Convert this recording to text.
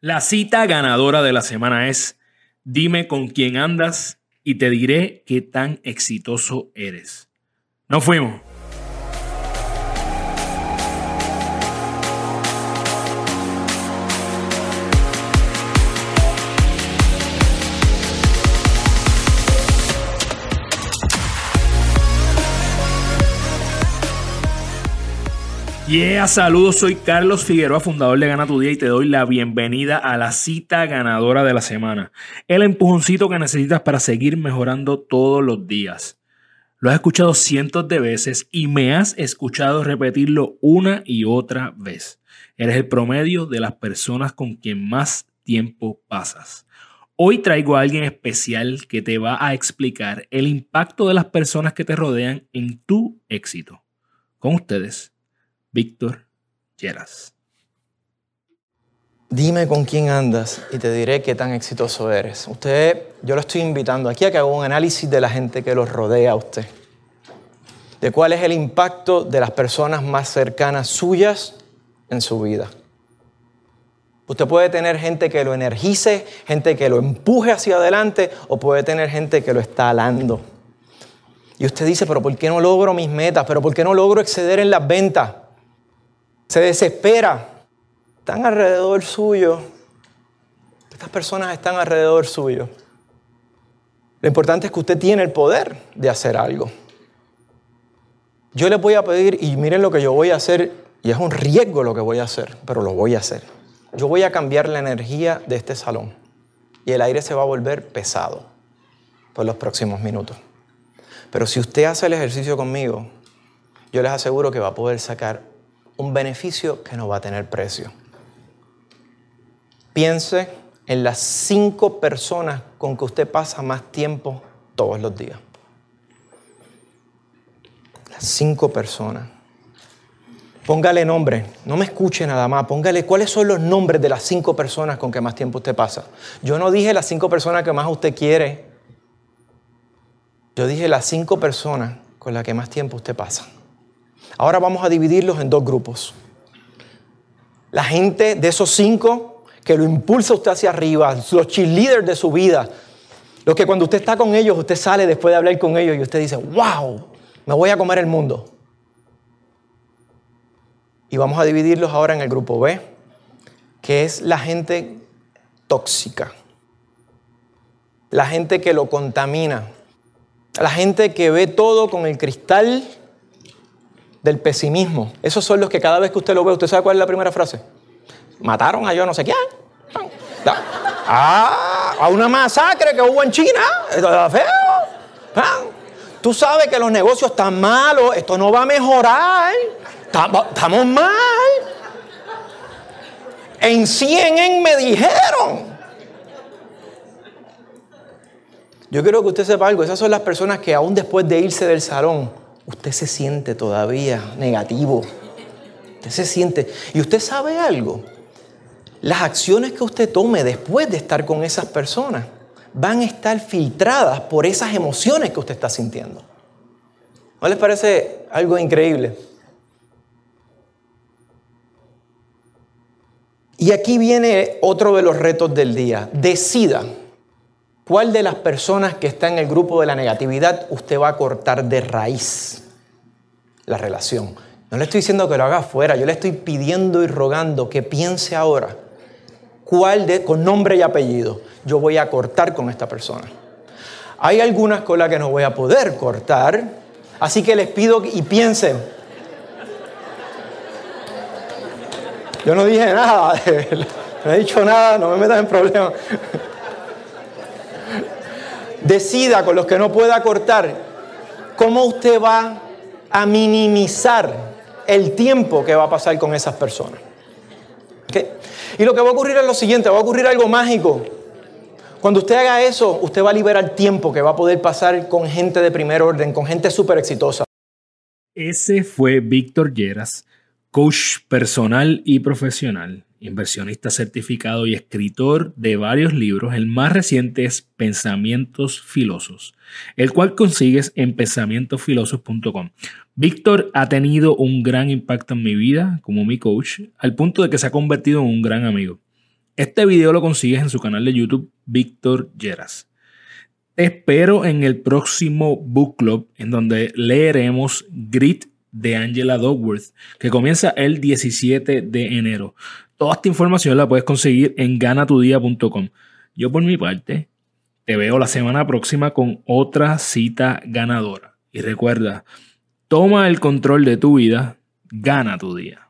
La cita ganadora de la semana es, dime con quién andas y te diré qué tan exitoso eres. Nos fuimos. Yeah, saludos, soy Carlos Figueroa, fundador de Gana Tu Día y te doy la bienvenida a la cita ganadora de la semana. El empujoncito que necesitas para seguir mejorando todos los días. Lo has escuchado cientos de veces y me has escuchado repetirlo una y otra vez. Eres el promedio de las personas con quien más tiempo pasas. Hoy traigo a alguien especial que te va a explicar el impacto de las personas que te rodean en tu éxito. Con ustedes, Víctor Lleras. Dime con quién andas y te diré qué tan exitoso eres. Usted, yo lo estoy invitando aquí a que haga un análisis de la gente que los rodea a usted. De cuál es el impacto de las personas más cercanas suyas en su vida. Usted puede tener gente que lo energice, gente que lo empuje hacia adelante o puede tener gente que lo está alando. Y usted dice, pero ¿por qué no logro mis metas? ¿Pero por qué no logro exceder en las ventas? Se desespera, están alrededor suyo. Estas personas están alrededor suyo. Lo importante es que usted tiene el poder de hacer algo. Yo le voy a pedir, y miren lo que yo voy a hacer, y es un riesgo lo que voy a hacer, pero lo voy a hacer. Yo voy a cambiar la energía de este salón y el aire se va a volver pesado por los próximos minutos. Pero si usted hace el ejercicio conmigo, yo les aseguro que va a poder sacar un beneficio que no va a tener precio. Piense en las cinco personas con que usted pasa más tiempo todos los días. Las cinco personas. Póngale nombre, no me escuche nada más, póngale cuáles son los nombres de las cinco personas con que más tiempo usted pasa. Yo no dije las cinco personas que más usted quiere, yo dije las cinco personas con las que más tiempo usted pasa. Ahora vamos a dividirlos en dos grupos. La gente de esos cinco que lo impulsa usted hacia arriba, los cheerleaders de su vida, los que cuando usted está con ellos, usted sale después de hablar con ellos y usted dice, wow, me voy a comer el mundo. Y vamos a dividirlos ahora en el grupo B, que es la gente tóxica, la gente que lo contamina, la gente que ve todo con el cristal del pesimismo. Esos son los que cada vez que usted lo ve, ¿usted sabe cuál es la primera frase? Mataron a yo no sé quién. Ah, a una masacre que hubo en China. Feo. Tú sabes que los negocios están malos, esto no va a mejorar. Estamos mal. En CNN me dijeron. Yo quiero que usted sepa algo, esas son las personas que aún después de irse del salón, usted se siente todavía negativo. Usted se siente. Y usted sabe algo. Las acciones que usted tome después de estar con esas personas van a estar filtradas por esas emociones que usted está sintiendo. ¿No les parece algo increíble? Y aquí viene otro de los retos del día. Decida ¿Cuál de las personas que está en el grupo de la negatividad usted va a cortar de raíz la relación? No le estoy diciendo que lo haga fuera, yo le estoy pidiendo y rogando que piense ahora cuál de, con nombre y apellido, yo voy a cortar con esta persona. Hay algunas con las que no voy a poder cortar, así que les pido y piensen. Yo no dije nada, no he dicho nada, no me metas en problemas decida con los que no pueda cortar, cómo usted va a minimizar el tiempo que va a pasar con esas personas. Y lo que va a ocurrir es lo siguiente, va a ocurrir algo mágico. Cuando usted haga eso, usted va a liberar tiempo que va a poder pasar con gente de primer orden, con gente súper exitosa. Ese fue Víctor Lleras, coach personal y profesional inversionista certificado y escritor de varios libros. El más reciente es Pensamientos Filosos, el cual consigues en pensamientosfilosos.com. Víctor ha tenido un gran impacto en mi vida como mi coach, al punto de que se ha convertido en un gran amigo. Este video lo consigues en su canal de YouTube, Víctor Lleras. Te espero en el próximo Book Club, en donde leeremos Grit de Angela Dogworth, que comienza el 17 de enero. Toda esta información la puedes conseguir en ganatudia.com. Yo por mi parte, te veo la semana próxima con otra cita ganadora. Y recuerda, toma el control de tu vida, gana tu día.